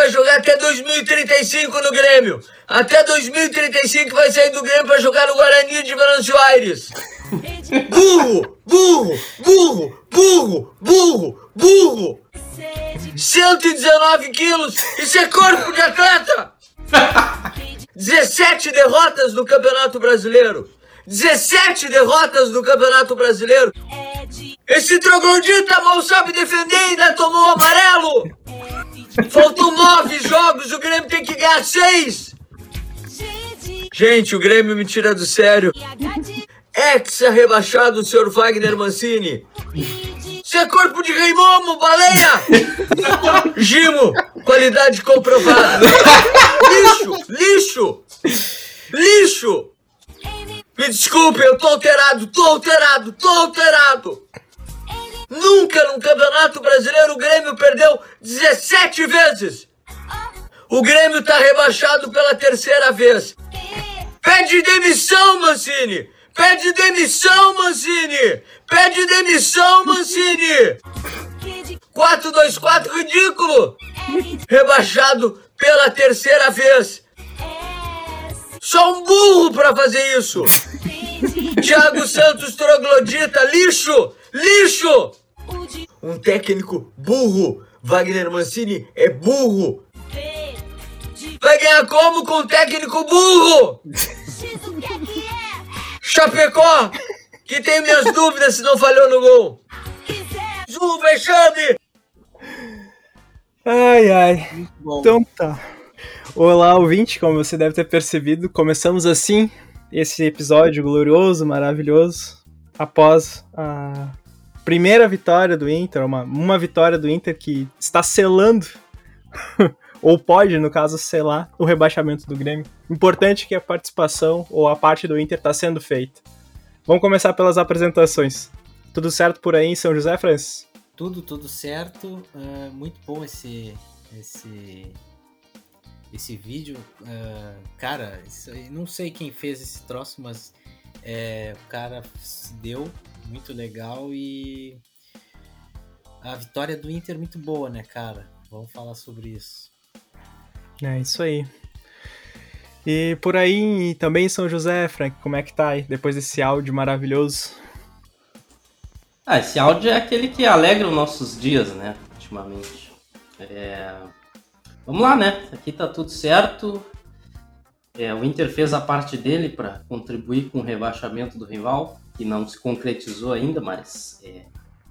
Vai jogar até 2035 no Grêmio. Até 2035 vai sair do Grêmio para jogar no Guarani de Venâncio Aires. Burro, burro, burro, burro, burro, burro. 119 quilos, isso é corpo de atleta. 17 derrotas no Campeonato Brasileiro. 17 derrotas no Campeonato Brasileiro. Esse troglodita mal sabe defender e ainda tomou amarelo. Faltam nove jogos, o Grêmio tem que ganhar seis. Gente, o Grêmio me tira do sério. Exa rebaixado, senhor Wagner Mancini. Você é corpo de Reimomo, baleia! Gimo, qualidade comprovada. Lixo, lixo, lixo. Me desculpe, eu tô alterado, tô alterado, tô alterado. Nunca num campeonato brasileiro o Grêmio perdeu 17 vezes. O Grêmio tá rebaixado pela terceira vez. Pede demissão, Mancini! Pede demissão, Mancini! Pede demissão, Mancini! 4-2-4, ridículo! Rebaixado pela terceira vez. Só um burro pra fazer isso! Thiago Santos troglodita, lixo! Lixo! Um técnico burro! Wagner Mancini é burro! Vai ganhar como com um técnico burro? Chapecó, que tem minhas dúvidas se não falhou no gol. Zu, vexame! Ai, ai. Então tá. Olá, ouvinte, como você deve ter percebido, começamos assim esse episódio glorioso, maravilhoso, após a primeira vitória do Inter, uma, uma vitória do Inter que está selando, ou pode, no caso, selar o rebaixamento do Grêmio. Importante que a participação ou a parte do Inter está sendo feita. Vamos começar pelas apresentações. Tudo certo por aí em São José, Francis? Tudo, tudo certo. Uh, muito bom esse, esse, esse vídeo. Uh, cara, isso, não sei quem fez esse troço, mas é, o cara se deu muito legal e a vitória do Inter muito boa, né, cara? Vamos falar sobre isso. É isso aí. E por aí também São José, Frank, como é que tá aí depois desse áudio maravilhoso? Ah, esse áudio é aquele que alegra os nossos dias, né? Ultimamente. É... Vamos lá, né? Aqui tá tudo certo. É, o Inter fez a parte dele para contribuir com o rebaixamento do rival que não se concretizou ainda, mas é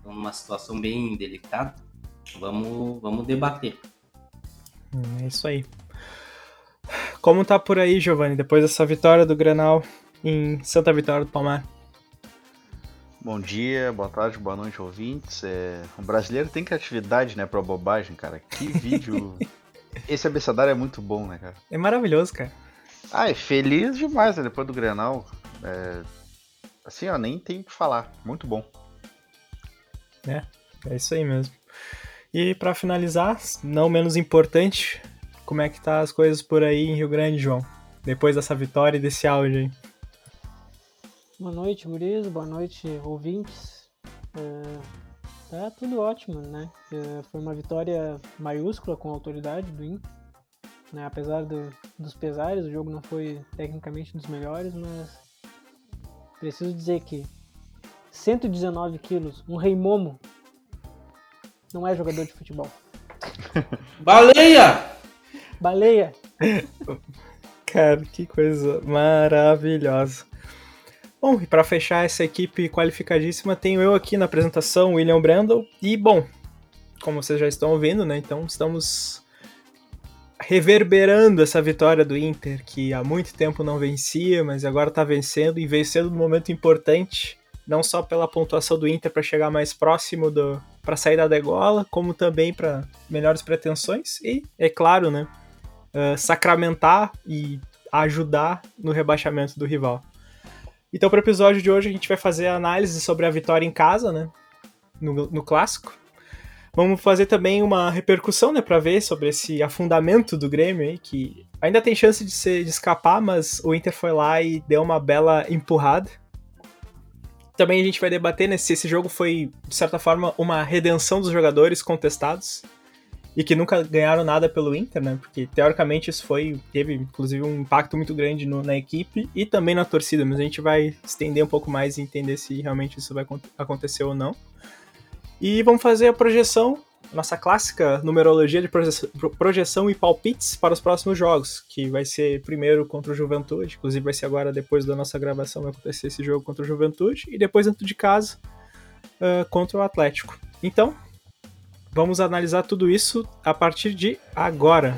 uma situação bem delicada. Vamos, vamos debater. É isso aí. Como tá por aí, Giovanni, depois dessa vitória do Granal em Santa Vitória do Palmar? Bom dia, boa tarde, boa noite, ouvintes. É... O brasileiro tem criatividade, né, pra bobagem, cara. Que vídeo. Esse abecedário é muito bom, né, cara? É maravilhoso, cara. Ah, é feliz demais, né, depois do Grenal. É... Assim, ó, nem tem o que falar. Muito bom. É, é isso aí mesmo. E para finalizar, não menos importante, como é que tá as coisas por aí em Rio Grande, João? Depois dessa vitória e desse áudio aí. Boa noite, Guriz. Boa noite, ouvintes. É, tá tudo ótimo, né? É, foi uma vitória maiúscula com a autoridade do Inter. Né? Apesar do, dos pesares, o jogo não foi tecnicamente dos melhores, mas Preciso dizer que 119 quilos, um rei momo, não é jogador de futebol. Baleia! Baleia! Cara, que coisa maravilhosa. Bom, e para fechar essa equipe qualificadíssima, tenho eu aqui na apresentação, William Brandle. E, bom, como vocês já estão ouvindo, né? Então estamos reverberando essa vitória do Inter, que há muito tempo não vencia, mas agora está vencendo e vencendo no momento importante, não só pela pontuação do Inter para chegar mais próximo do para sair da degola, como também para melhores pretensões e, é claro, né, uh, sacramentar e ajudar no rebaixamento do rival. Então, para o episódio de hoje, a gente vai fazer a análise sobre a vitória em casa, né, no, no clássico, Vamos fazer também uma repercussão, né, para ver sobre esse afundamento do Grêmio aí, que ainda tem chance de, ser, de escapar, mas o Inter foi lá e deu uma bela empurrada. Também a gente vai debater né, se esse jogo foi, de certa forma, uma redenção dos jogadores contestados e que nunca ganharam nada pelo Inter, né? Porque teoricamente isso foi teve inclusive um impacto muito grande no, na equipe e também na torcida, mas a gente vai estender um pouco mais e entender se realmente isso vai acontecer ou não. E vamos fazer a projeção, nossa clássica numerologia de projeção, e palpites para os próximos jogos, que vai ser primeiro contra o Juventude, inclusive vai ser agora depois da nossa gravação vai acontecer esse jogo contra o Juventude e depois dentro de casa uh, contra o Atlético. Então, Vamos analisar tudo isso a partir de agora.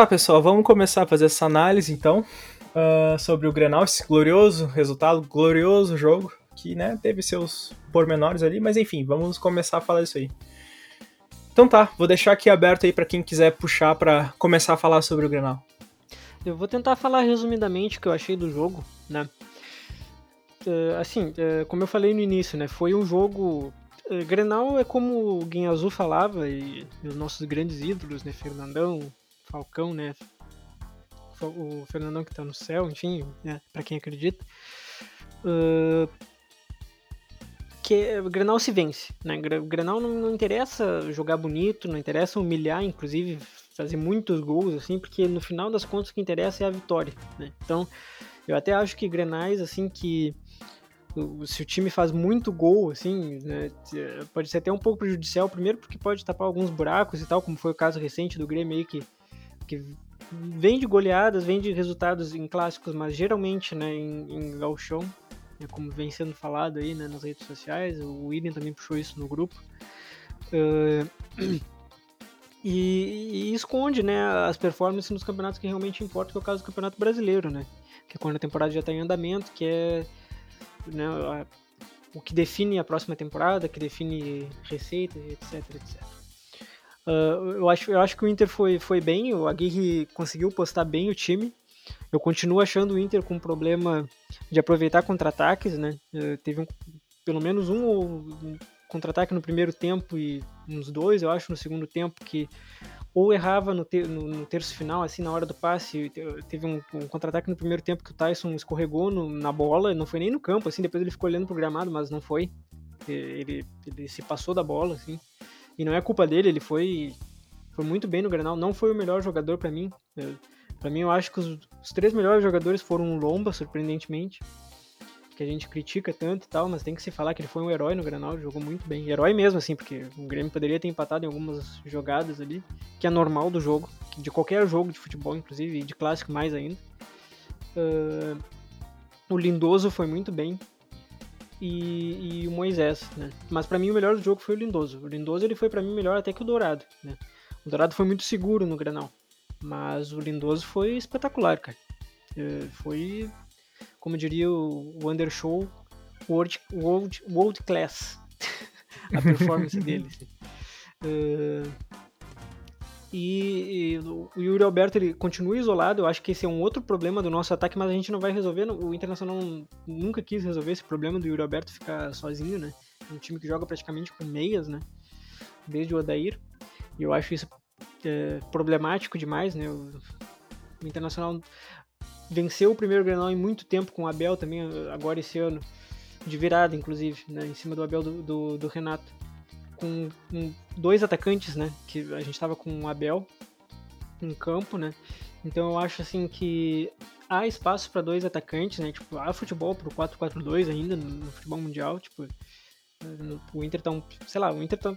Tá, pessoal, vamos começar a fazer essa análise então uh, sobre o Grenal, esse glorioso resultado, glorioso jogo que né, teve seus pormenores ali, mas enfim, vamos começar a falar isso aí. Então tá, vou deixar aqui aberto aí para quem quiser puxar para começar a falar sobre o Grenal. Eu vou tentar falar resumidamente o que eu achei do jogo, né? Uh, assim, uh, como eu falei no início, né? Foi um jogo. Uh, Grenal é como o Guinha Azul falava e, e, os nossos grandes ídolos, né? Fernandão, Falcão, né? O Fernandão que tá no céu, enfim, né? para quem acredita. Uh, que o Grenal se vence, né? O Grenal não, não, interessa jogar bonito, não interessa humilhar, inclusive fazer muitos gols, assim, porque no final das contas o que interessa é a vitória, né? Então, eu até acho que Grenais, assim, que se o time faz muito gol, assim, né, pode ser até um pouco prejudicial, primeiro porque pode tapar alguns buracos e tal, como foi o caso recente do Grêmio aí, que, que vem de goleadas, vem de resultados em clássicos, mas geralmente, né, em, em galchão, né, como vem sendo falado aí né, nas redes sociais, o William também puxou isso no grupo. Uh, e, e, esconde né, as performances nos campeonatos que realmente importam, que é o caso do Campeonato Brasileiro, né? Que é quando a temporada já está em andamento, que é né, a, o que define a próxima temporada, que define receitas, etc, etc. Uh, eu, acho, eu acho que o Inter foi, foi bem, o Aguirre conseguiu postar bem o time, eu continuo achando o Inter com problema de aproveitar contra-ataques, né? Uh, teve um, pelo menos um, um contra-ataque no primeiro tempo e uns dois, eu acho, no segundo tempo, que ou errava no, ter, no, no terço final, assim, na hora do passe. Teve um, um contra-ataque no primeiro tempo que o Tyson escorregou no, na bola, não foi nem no campo, assim, depois ele ficou olhando pro gramado, mas não foi. Ele, ele se passou da bola, assim. E não é culpa dele, ele foi, foi muito bem no Granal, não foi o melhor jogador para mim. Para mim, eu acho que os, os, três melhores jogadores foram o Lomba, surpreendentemente. Que a gente critica tanto e tal, mas tem que se falar que ele foi um herói no Granal, jogou muito bem. Herói mesmo, assim, porque o Grêmio poderia ter empatado em algumas jogadas ali, que é normal do jogo, de qualquer jogo de futebol, inclusive, de clássico mais ainda. Uh, o Lindoso foi muito bem. E, e o Moisés, né? Mas para mim o melhor do jogo foi o Lindoso. O Lindoso ele foi para mim melhor até que o Dourado, né? O Dourado foi muito seguro no Granal. Mas o Lindoso foi espetacular, cara. É, foi, como diria o Undershow, world, world, world class. a performance dele. Assim. Uh, e, e, o Yuri Alberto ele continua isolado. Eu acho que esse é um outro problema do nosso ataque, mas a gente não vai resolver. O Internacional nunca quis resolver esse problema do Yuri Alberto ficar sozinho, né? É um time que joga praticamente com meias, né? Desde o Odair. E eu acho isso é, problemático demais, né? O, o, Internacional venceu o primeiro Grenal em muito tempo com o Abel também, agora esse ano, de virada, inclusive, né? Em cima do Abel do, do, do Renato. Com, com, dois atacantes, né? Que a gente estava com o Abel em campo, né? Então eu acho assim que há espaço para dois atacantes, né? Tipo, há futebol pro 4-4-2 ainda no, no, futebol mundial, tipo, no, o Inter tá um, sei lá, o Inter tá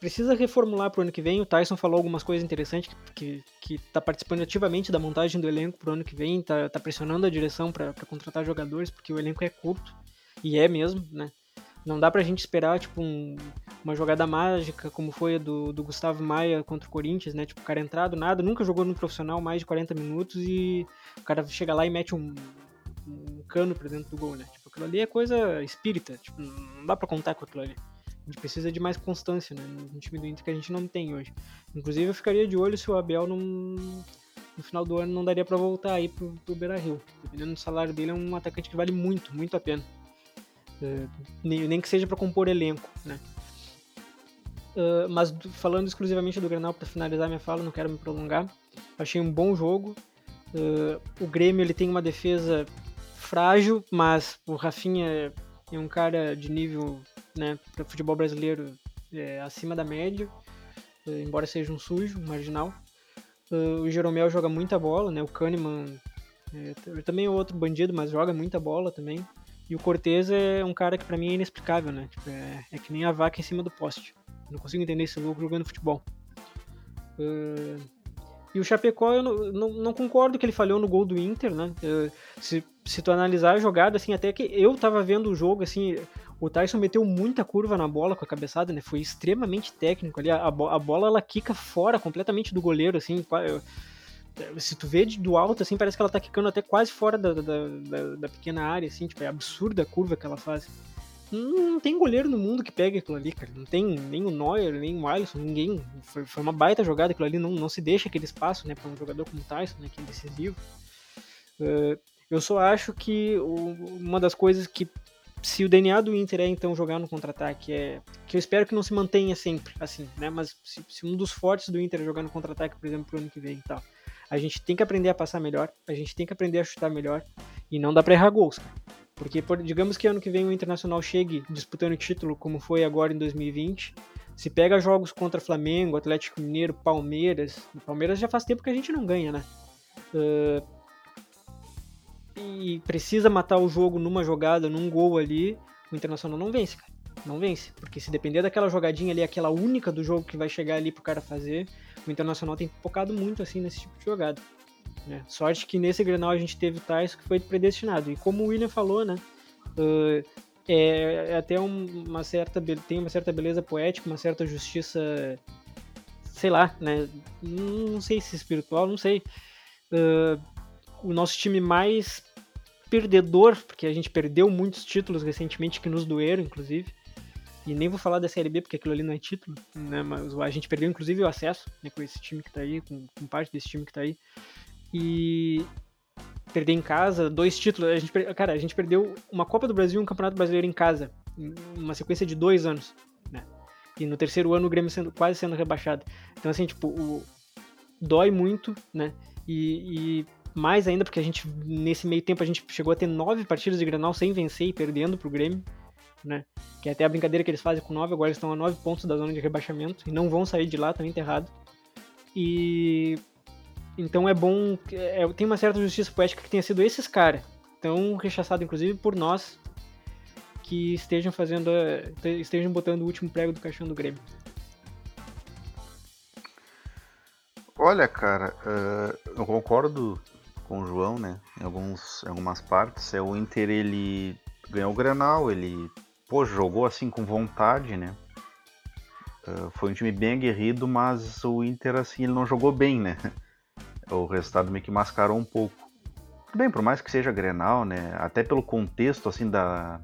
precisa reformular pro ano que vem. O Tyson falou algumas coisas interessantes que, que, que tá participando ativamente da montagem do elenco pro ano que vem, tá, tá pressionando a direção para contratar jogadores, porque o elenco é curto, e é mesmo, né? Não dá pra gente esperar, tipo, um, uma jogada mágica, como foi a do, do Gustavo Maia contra o Corinthians, né? Tipo, o cara entrado, nada, nunca jogou no profissional mais de 40 minutos e o cara chega lá e mete um, um cano pra dentro do gol, né? Tipo, aquilo ali é coisa espírita, tipo, não dá pra contar com aquilo ali. A gente precisa de mais constância né, no time do Inter que a gente não tem hoje. Inclusive eu ficaria de olho se o Abel não, no final do ano não daria para voltar aí pro, pro Beira Rio. Dependendo do salário dele, é um atacante que vale muito, muito a pena. Nem, nem, que seja para compor elenco, né? Uh, mas falando exclusivamente do Grenal para finalizar minha fala, não quero me prolongar. Achei um bom jogo. Uh, o Grêmio ele tem uma defesa frágil, mas o Rafinha é um cara de nível, né, para futebol brasileiro é, acima da média, uh, embora seja um sujo, um marginal. o Jeromel joga muita bola, né? O Kahneman é, também é outro bandido, mas joga muita bola também. E o Cortez é um cara que para mim é inexplicável, né? Tipo, é, é, que nem a vaca em cima do poste. Não consigo entender esse louco jogando futebol. Uh, e o Chapecó, eu não, não, não, concordo que ele falhou no gol do Inter, né? Uh, se, se tu analisar a jogada, assim, até que eu tava vendo o jogo, assim, o Tyson meteu muita curva na bola com a cabeçada, né? Foi extremamente técnico ali. A, a, bola, ela quica fora completamente do goleiro, assim. Se tu vê do alto, assim, parece que ela tá quicando até quase fora da, da, da, da pequena área, assim. Tipo, é absurda a curva que ela faz. Não tem goleiro no mundo que pegue aquilo ali, cara. Não tem nem o Neuer, nem o Alisson, ninguém. Foi, foi uma baita jogada aquilo ali. Não, não se deixa aquele espaço, né, para um jogador como o Tyson, né, que é decisivo. Uh, eu só acho que o, uma das coisas que se o DNA do Inter é então jogar no contra-ataque, é que eu espero que não se mantenha sempre assim, né? Mas se, se um dos fortes do Inter é jogar no contra-ataque, por exemplo, pro ano que vem e tal, a gente tem que aprender a passar melhor, a gente tem que aprender a chutar melhor e não dá para errar gols. Cara. Porque, por, digamos que ano que vem o Internacional chegue disputando título, como foi agora em 2020. Se pega jogos contra Flamengo, Atlético Mineiro, Palmeiras. Palmeiras já faz tempo que a gente não ganha, né? Uh, e precisa matar o jogo numa jogada, num gol ali. O Internacional não vence, cara. Não vence. Porque se depender daquela jogadinha ali, aquela única do jogo que vai chegar ali pro cara fazer, o Internacional tem focado muito assim nesse tipo de jogada. Né? Sorte que nesse Grenal a gente teve o Tyson que foi predestinado. E como o William falou, né? Uh, é, é, até uma certa tem uma certa beleza poética, uma certa justiça, sei lá, né? Não sei se espiritual, não sei. Uh, o nosso time mais perdedor, porque a gente perdeu muitos títulos recentemente que nos doeram, inclusive. E nem vou falar da Série B, porque aquilo ali não é título, né? Mas a gente perdeu, inclusive, o acesso né, com esse time que tá aí, com, com parte desse time que tá aí e perder em casa, dois títulos. A gente, cara, a gente perdeu uma Copa do Brasil e um Campeonato Brasileiro em casa, uma sequência de dois anos, né? E no terceiro ano o Grêmio sendo, quase sendo rebaixado. Então, assim, tipo, o, dói muito, né? E, e, mais ainda porque a gente, nesse meio tempo, a gente chegou a ter nove partidas de Granal sem vencer e perdendo pro Grêmio, né? Que é até a brincadeira que eles fazem com nove, agora eles estão a nove pontos da zona de rebaixamento e não vão sair de lá, tá enterrado. E então é bom. É, tem uma certa justiça poética que tenha sido esses caras, tão rechaçado inclusive por nós, que estejam fazendo. estejam botando o último prego do caixão do Grêmio. Olha, cara, uh, eu concordo com o João, né? Em, alguns, algumas partes. É, o Inter ele ganhou o Grenal, ele pô, jogou assim com vontade, né? Uh, foi um time bem aguerrido, mas o Inter assim ele não jogou bem, né? o resultado meio que mascarou um pouco. Tudo bem, por mais que seja Grenal, né? Até pelo contexto assim da,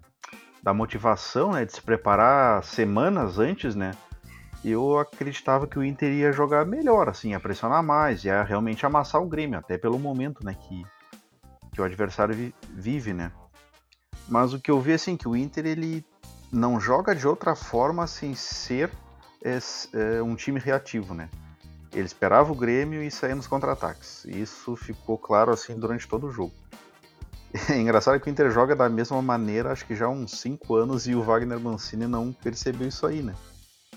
da motivação, né, de se preparar semanas antes, né? Eu acreditava que o Inter ia jogar melhor, assim, ia pressionar mais, ia realmente amassar o Grêmio, até pelo momento, né, que, que o adversário vi, vive, né? Mas o que eu vi assim que o Inter ele não joga de outra forma sem ser é, é, um time reativo, né? Ele esperava o Grêmio e saía nos contra-ataques. Isso ficou claro assim durante todo o jogo. É engraçado que o Inter joga da mesma maneira, acho que já há uns 5 anos, e o Wagner Mancini não percebeu isso aí, né?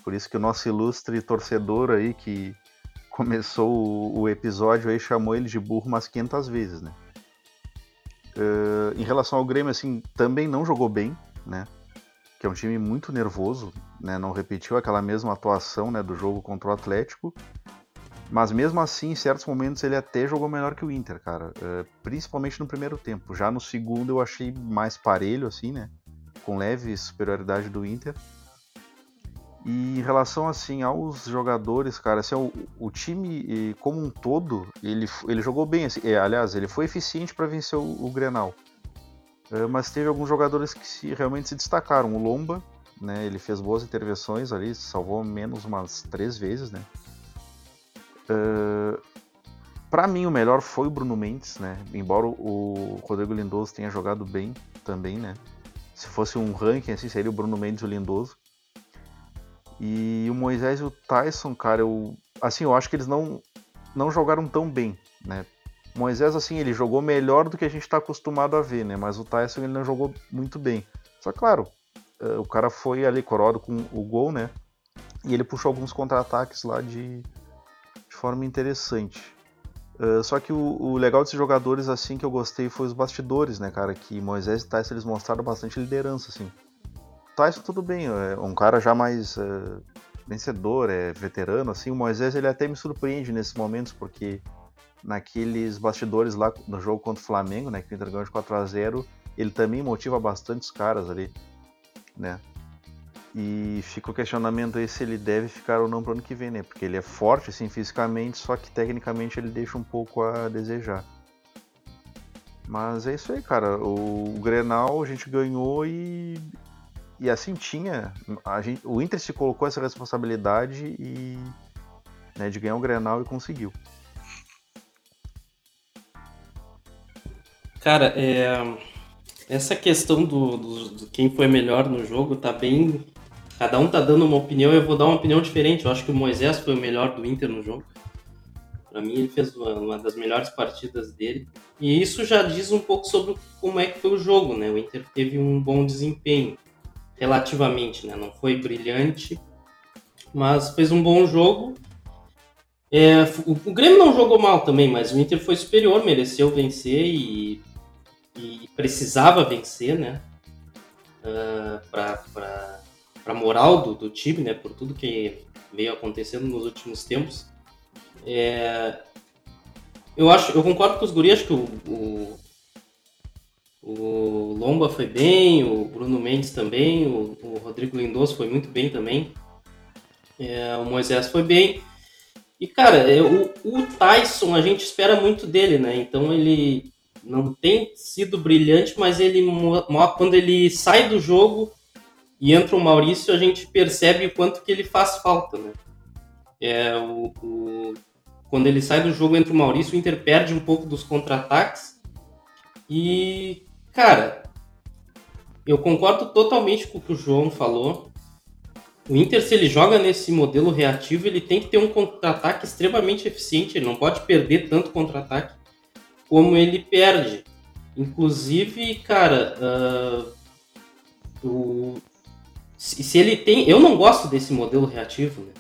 Por isso que o nosso ilustre torcedor aí, que começou o episódio aí, chamou ele de burro umas 500 vezes, né? Uh, em relação ao Grêmio, assim, também não jogou bem, né? Que é um time muito nervoso, né? Não repetiu aquela mesma atuação né, do jogo contra o Atlético. Mas mesmo assim, em certos momentos, ele até jogou melhor que o Inter, cara. Uh, principalmente no primeiro tempo. Já no segundo eu achei mais parelho, assim, né? Com leve superioridade do Inter. E em relação, assim, aos jogadores, cara, assim, o, o time como um todo, ele, ele jogou bem. Assim, é, aliás, ele foi eficiente para vencer o, o Grenal. Uh, mas teve alguns jogadores que se, realmente se destacaram. O Lomba, né? Ele fez boas intervenções ali, salvou menos umas três vezes, né? Uh, para mim o melhor foi o Bruno Mendes, né? Embora o Rodrigo Lindoso tenha jogado bem também, né? Se fosse um ranking assim, seria o Bruno Mendes e o Lindoso. E o Moisés e o Tyson, cara, eu assim, eu acho que eles não não jogaram tão bem, né? Moisés assim, ele jogou melhor do que a gente está acostumado a ver, né? Mas o Tyson ele não jogou muito bem. Só claro, eh, o cara foi ali coroado com o gol, né? E ele puxou alguns contra-ataques lá de, de forma interessante. Uh, só que o, o, legal desses jogadores, assim, que eu gostei foi os bastidores, né, cara? Que Moisés e Tyson eles mostraram bastante liderança, assim. Tyson tudo bem, é um cara já mais uh, vencedor, é veterano, assim. O Moisés ele até me surpreende nesses momentos, porque naqueles bastidores lá no jogo contra o Flamengo, né, que o Inter ganhou de 4 a 0 ele também motiva bastante os caras ali, né? E fica o questionamento aí se ele deve ficar ou não pro ano que vem, né? Porque ele é forte, assim, fisicamente, só que tecnicamente ele deixa um pouco a desejar. Mas é isso aí, cara. O, o Grenal a gente ganhou e. E assim tinha. A gente, o Inter se colocou essa responsabilidade e. Né, de ganhar o Grenal e conseguiu. Cara, é, essa questão do, do, do, quem foi melhor no jogo tá bem Cada um tá dando uma opinião, eu vou dar uma opinião diferente. Eu acho que o Moisés foi o melhor do Inter no jogo. Para mim, ele fez uma, uma, das melhores partidas dele. E isso já diz um pouco sobre como é que foi o jogo, né? O Inter teve um bom desempenho, relativamente, né? Não foi brilhante, mas fez um bom jogo. É, o, o, Grêmio não jogou mal também, mas o Inter foi superior, mereceu vencer e, e precisava vencer, né? Uh, para para a moral do, do, time, né, por tudo que veio acontecendo nos últimos tempos. É, eu acho, eu concordo com os guri, acho que o, o, o, Lomba foi bem, o Bruno Mendes também, o, o Rodrigo Lindoso foi muito bem também, é, o Moisés foi bem. E cara, é, o, o Tyson a gente espera muito dele, né? Então ele não tem sido brilhante, mas ele quando ele sai do jogo e entra o Maurício, a gente percebe o quanto que ele faz falta, né? É, o, o, quando ele sai do jogo, entra o Maurício, o Inter perde um pouco dos contra-ataques. E, cara, eu concordo totalmente com o que o João falou. O Inter, se ele joga nesse modelo reativo, ele tem que ter um contra-ataque extremamente eficiente. Ele não pode perder tanto contra-ataque como ele perde. Inclusive, cara, uh, o, se, se ele tem. Eu não gosto desse modelo reativo, né?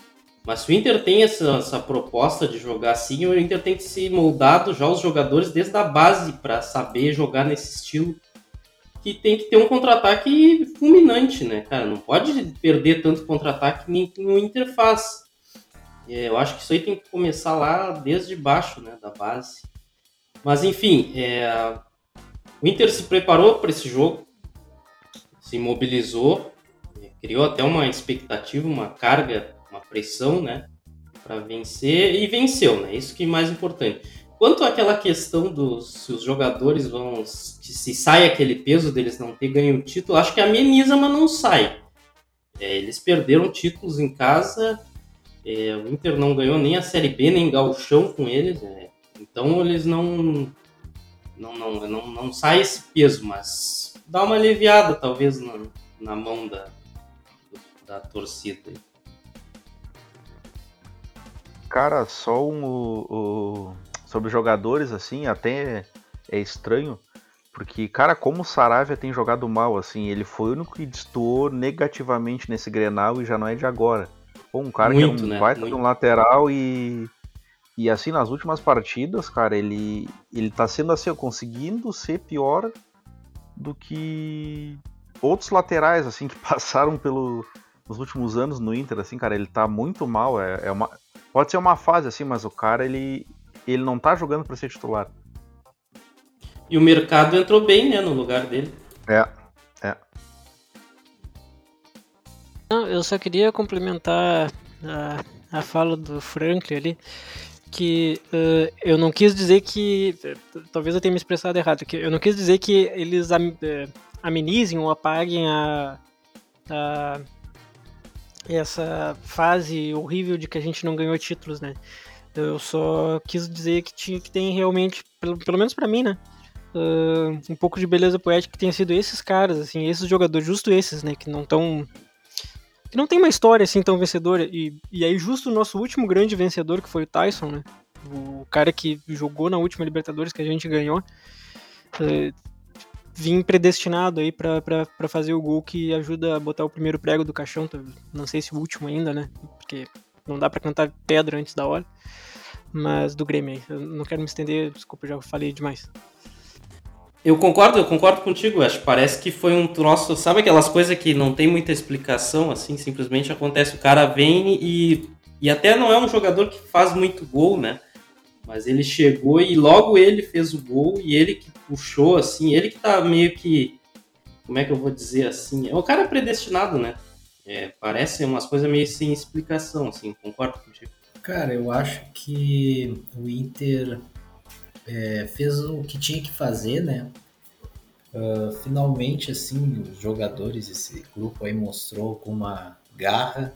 Mas se o Inter tem essa, essa proposta de jogar assim, o Inter tem que se moldado já os jogadores desde a base para saber jogar nesse estilo. Que tem que ter um contra-ataque fulminante, né, cara? Não pode perder tanto contra-ataque que o Inter faz. É, eu acho que isso aí tem que começar lá desde baixo, né, da base. Mas enfim, é, o Inter se preparou para esse jogo, se mobilizou, criou até uma expectativa, uma carga, uma pressão, né, para vencer e venceu, né? Isso que é mais importante. Quanto àquela questão dos se os jogadores vão se sai aquele peso deles não ter ganho o título, acho que ameniza, mas não sai. É, eles perderam títulos em casa, é, o Inter não ganhou nem a Série B, nem Galchão com eles, é, então eles não não, não, não, não sai esse peso, mas dá uma aliviada talvez na, na mão da, da torcida? Cara, só um, sobre jogadores, assim, até é estranho, porque, cara, como o Saravia tem jogado mal, assim, ele foi o único que destoou negativamente nesse Grenal e já não é de agora. Pô, um cara Muito, que é um né? baita de um lateral e. E assim, nas últimas partidas, cara, ele, ele tá sendo assim, conseguindo ser pior do que outros laterais, assim, que passaram pelo, nos últimos anos no Inter, assim, cara, ele tá muito mal. É, é uma, pode ser uma fase, assim, mas o cara, ele, ele não tá jogando para ser titular. E o mercado entrou bem, né, no lugar dele. É, é. Não, eu só queria complementar a, a fala do Franklin ali, que uh, eu não quis dizer que. Talvez eu tenha me expressado errado, que eu não quis dizer que eles am, uh, amenizem ou apaguem a, a essa fase horrível de que a gente não ganhou títulos, né? Eu só quis dizer que, tinha, que tem realmente, pelo, pelo menos para mim, né? Uh, um pouco de beleza poética que tenha sido esses caras, assim, esses jogadores, justo esses, né? Que não estão que não tem uma história assim tão vencedora. E, e aí, justo o nosso último grande vencedor, que foi o Tyson, né? O cara que jogou na última Libertadores que a gente ganhou. É, vim predestinado aí para fazer o gol que ajuda a botar o primeiro prego do caixão. Tá? Não sei se o último ainda, né? Porque não dá para cantar pedra antes da hora. Mas do Grêmio aí. Eu não quero me estender, desculpa, já falei demais. Eu concordo, eu concordo contigo, acho. Parece que foi um troço, sabe aquelas coisas que não tem muita explicação, assim, simplesmente acontece. O cara vem e. E até não é um jogador que faz muito gol, né? Mas ele chegou e logo ele fez o gol e ele que puxou, assim, ele que tá meio que. Como é que eu vou dizer assim? É o cara predestinado, né? É, parece umas coisas meio sem explicação, assim, concordo contigo. Cara, eu acho que o Inter é, fez o que tinha que fazer, né? Uh, finalmente, assim, os jogadores, esse grupo aí mostrou alguma garra,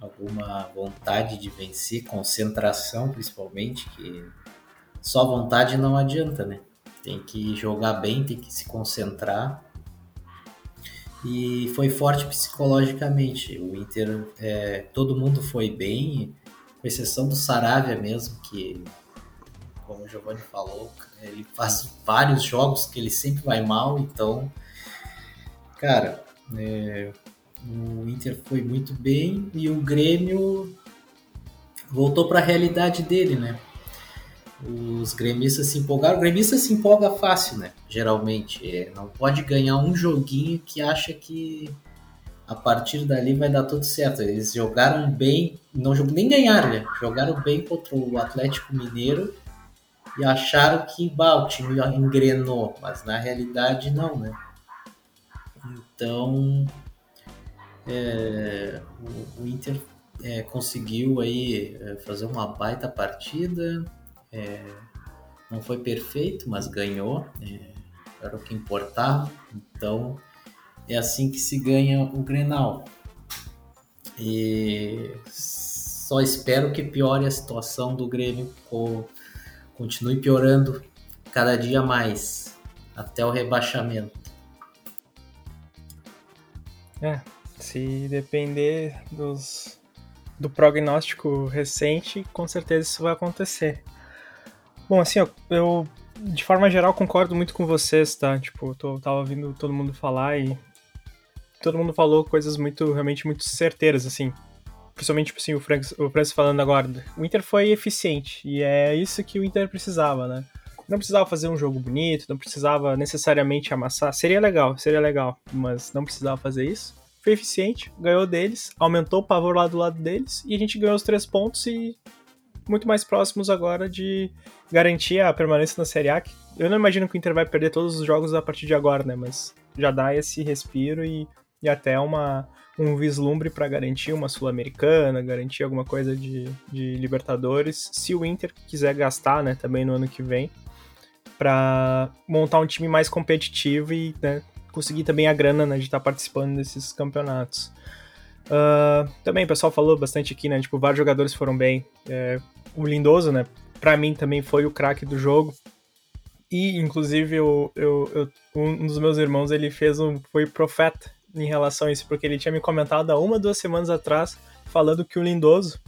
alguma vontade de vencer, concentração principalmente, que só vontade não adianta, né? Tem que jogar bem, tem que se concentrar. E foi forte psicologicamente. O Inter, é, todo mundo foi bem, com exceção do Saravia mesmo, que como o Giovanni falou, ele faz vários jogos que ele sempre vai mal, então, cara, é, o Inter foi muito bem e o Grêmio voltou para a realidade dele, né? Os gremistas se empolgaram. O gremista se empolga fácil, né? Geralmente. É, não pode ganhar um joguinho que acha que a partir dali vai dar tudo certo. Eles jogaram bem, não nem ganharam, né? Jogaram bem contra o Atlético Mineiro e acharam que bah, o time engrenou, mas na realidade não, né? Então é, o, o, Inter é, conseguiu aí é, fazer uma baita partida, é, não foi perfeito, mas ganhou, é, era o que importava. Então é assim que se ganha o Grenal. E só espero que piore a situação do Grêmio com continue piorando cada dia mais até o rebaixamento. É, se depender dos, do prognóstico recente, com certeza isso vai acontecer. Bom, assim, eu, eu de forma geral concordo muito com vocês, tá? Tipo, tô, tava ouvindo todo mundo falar e todo mundo falou coisas muito, realmente muito certeiras, assim principalmente tipo assim, o Francis, o Francis falando agora, o Inter foi eficiente e é isso que o Inter precisava, né? Não precisava fazer um jogo bonito, não precisava necessariamente amassar. Seria legal, seria legal, mas não precisava fazer isso. Foi eficiente, ganhou deles, aumentou o pavor lá do lado deles e a gente ganhou os três pontos e muito mais próximos agora de garantir a permanência na Série A. Eu não imagino que o Inter vai perder todos os jogos a partir de agora, né? Mas já dá esse respiro e, e até uma, um vislumbre para garantir uma Sul-Americana, garantir alguma coisa de, de Libertadores, se o Inter quiser gastar, né, também no ano que vem, para montar um time mais competitivo e né, conseguir também a grana né, de estar tá participando desses campeonatos. Uh, também o pessoal falou bastante aqui, né? Tipo, vários jogadores foram bem. É, o Lindoso, né? Pra mim também foi o craque do jogo. E, inclusive, eu, eu, eu, um dos meus irmãos, ele fez um... Foi profeta em relação a isso, porque ele tinha me comentado há uma, duas semanas atrás, falando que o Lindoso.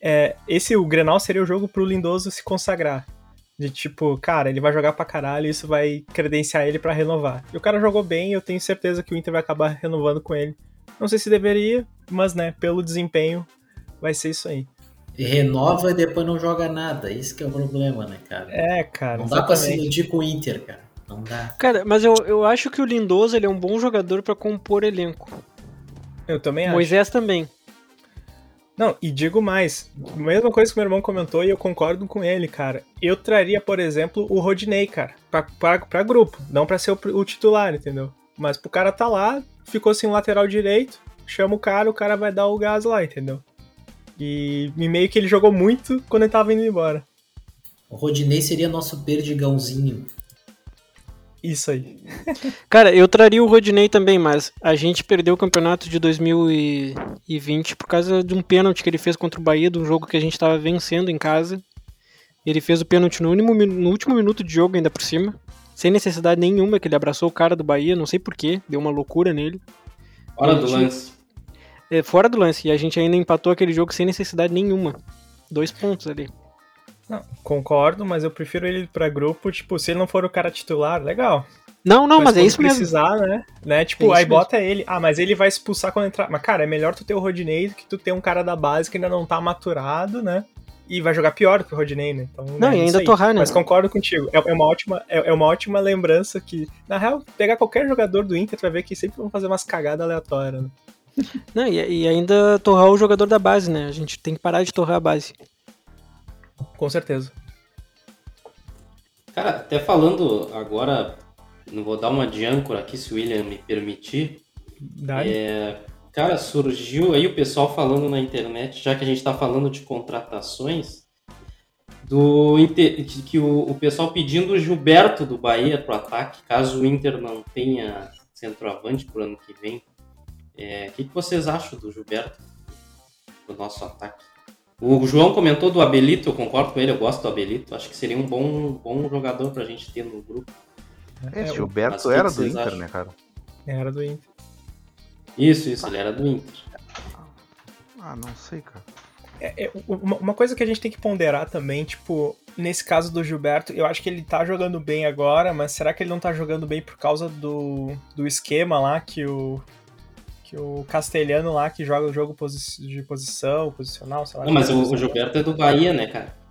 É, esse, o Grenal, seria o jogo pro Lindoso se consagrar. De tipo, cara, ele vai jogar pra caralho isso vai credenciar ele para renovar. E o cara jogou bem eu tenho certeza que o Inter vai acabar renovando com ele. Não sei se deveria, mas né, pelo desempenho, vai ser isso aí. E renova e depois não joga nada. Isso que é o problema, né, cara? É, cara. Não exatamente. dá pra se iludir com o Inter, cara. Não dá. Cara, mas eu, eu acho que o Lindoso ele é um bom jogador para compor elenco. Eu também acho. Moisés também. Não, e digo mais, mesma coisa que meu irmão comentou e eu concordo com ele, cara. Eu traria, por exemplo, o Rodney, cara, pra, pra, pra grupo, não pra ser o, o, titular, entendeu? Mas pro cara tá lá, ficou sem lateral direito, chama o cara, o cara vai dar o gás lá, entendeu? E, e meio que ele jogou muito quando ele tava indo embora. O Rodney seria nosso perdigãozinho. Isso aí. Cara, eu traria o Rodinei também, mas a gente perdeu o campeonato de 2020 por causa de um pênalti que ele fez contra o Bahia, de um jogo que a gente estava vencendo em casa. Ele fez o pênalti no, último, no último minuto de jogo, ainda por cima. Sem necessidade nenhuma, que ele abraçou o cara do Bahia, não sei porquê, deu uma loucura nele. Hora do lance. é, fora do lance. E a gente ainda empatou aquele jogo sem necessidade nenhuma. Dois pontos ali. Não, concordo, mas eu prefiro ele pra grupo, tipo, se ele não for o cara titular, legal. Não, não, mas, mas é isso precisar, mesmo. né? né? Tipo, é aí bota mesmo. ele. Ah, mas ele vai expulsar quando entrar. Mas, cara, é melhor tu ter o Rodinei do que tu ter um cara da base que ainda não tá maturado, né? E vai jogar pior do que o Rodinei, né? Então, não, né, e ainda torrar, né? Mas concordo contigo. É, é, uma ótima, é, é, uma ótima lembrança que, na real, pegar qualquer jogador do Inter, tu vai ver que sempre vão fazer umas cagadas aleatórias, né? Não, e, e ainda torrar o jogador da base, né? A gente tem que parar de torrar a base. Com certeza. Cara, até falando agora, não vou dar uma de âncora aqui se o William me permitir. É, cara, surgiu aí o pessoal falando na internet, já que a gente está falando de contratações, do que o, o pessoal pedindo o Gilberto do Bahia para o ataque, caso o Inter não tenha centroavante para o ano que vem. É, o que, que vocês acham do Gilberto, do nosso ataque? O João comentou do Abelito, eu concordo com ele, eu gosto do Abelito. Acho que seria um bom, bom jogador pra gente ter no grupo. É, Gilberto era do Inter, acham? né, cara? Era do Inter. Isso, isso, ele era do Inter. Ah, não sei, cara. É, é, uma coisa que a gente tem que ponderar também, tipo, nesse caso do Gilberto, eu acho que ele tá jogando bem agora, mas será que ele não tá jogando bem por causa do, do esquema lá que o, que o castelhano lá que joga o jogo posi de posição, posicional, sei lá. Não, mas o, o, Gilberto é do Bahia, né, cara?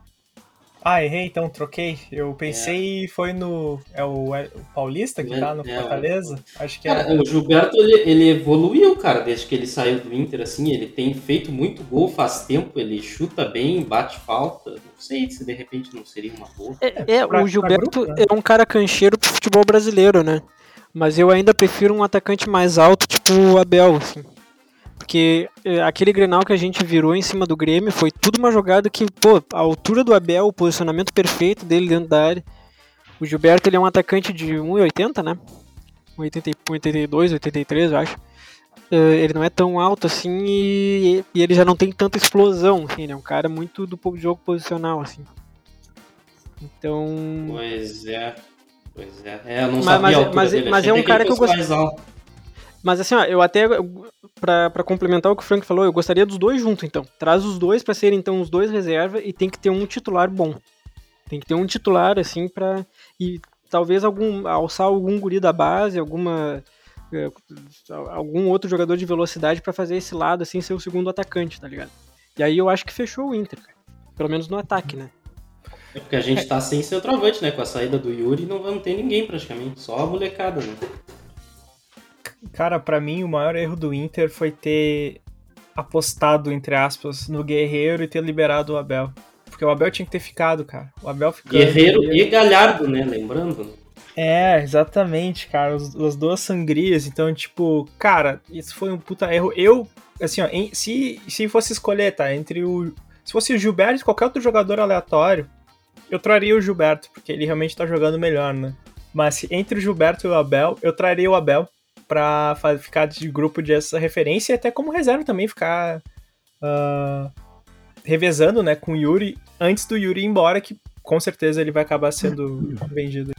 Ah, errei, então troquei. Eu pensei é. foi no. É o, é o Paulista que é, tá no é, Fortaleza? Acho que cara, é. O Gilberto ele, ele, evoluiu, cara, desde que ele saiu do Inter, assim. Ele tem feito muito gol faz tempo, ele chuta bem, bate falta. Não sei se de repente não seria uma boa. É, é pra, o Gilberto grupo, né? é um cara cancheiro pro futebol brasileiro, né? Mas eu ainda prefiro um atacante mais alto, tipo o Abel, assim. Porque é, aquele Grenal que a gente virou em cima do Grêmio foi tudo uma jogada que, pô, a altura do Abel, o posicionamento perfeito dele dentro da área. O Gilberto ele é um atacante de 1,80, né? 1,82, 83, eu acho. Uh, ele não é tão alto assim e, e, ele já não tem tanta explosão, assim, ele é um cara muito do jogo posicional, assim. Então. Pois é. Pois é. É, eu não mas, sabia mas, mas, dele. mas é um cara que eu gostaria. Mas assim, ó, eu até para complementar o que o Frank falou, eu gostaria dos dois juntos, então. Traz os dois para serem então os dois reserva e tem que ter um titular bom. Tem que ter um titular assim para e talvez algum alçar algum guri da base, alguma é, algum outro jogador de velocidade para fazer esse lado assim ser o segundo atacante, tá ligado? E aí eu acho que fechou o Inter, cara. Pelo menos no ataque, né? É porque a gente tá sem centroavante, né? Com a saída do Yuri não vamos ter ninguém praticamente, só a molecada, né? Cara, para mim o maior erro do Inter foi ter apostado, entre aspas, no Guerreiro e ter liberado o Abel. Porque o Abel tinha que ter ficado, cara. O Abel ficou. Guerreiro e Galhardo, né? Lembrando. É, exatamente, cara. Os, as duas sangrias. Então, tipo, cara, isso foi um puta erro. Eu, assim, ó, em, se, se fosse escolher, tá? Entre o. Se fosse o Gilberto e qualquer outro jogador aleatório, eu traria o Gilberto, porque ele realmente tá jogando melhor, né? Mas entre o Gilberto e o Abel, eu traria o Abel pra ficar de grupo de essa referência e até como reserva também ficar uh, revezando, né, com o Yuri antes do Yuri ir embora, que com certeza ele vai acabar sendo vendido.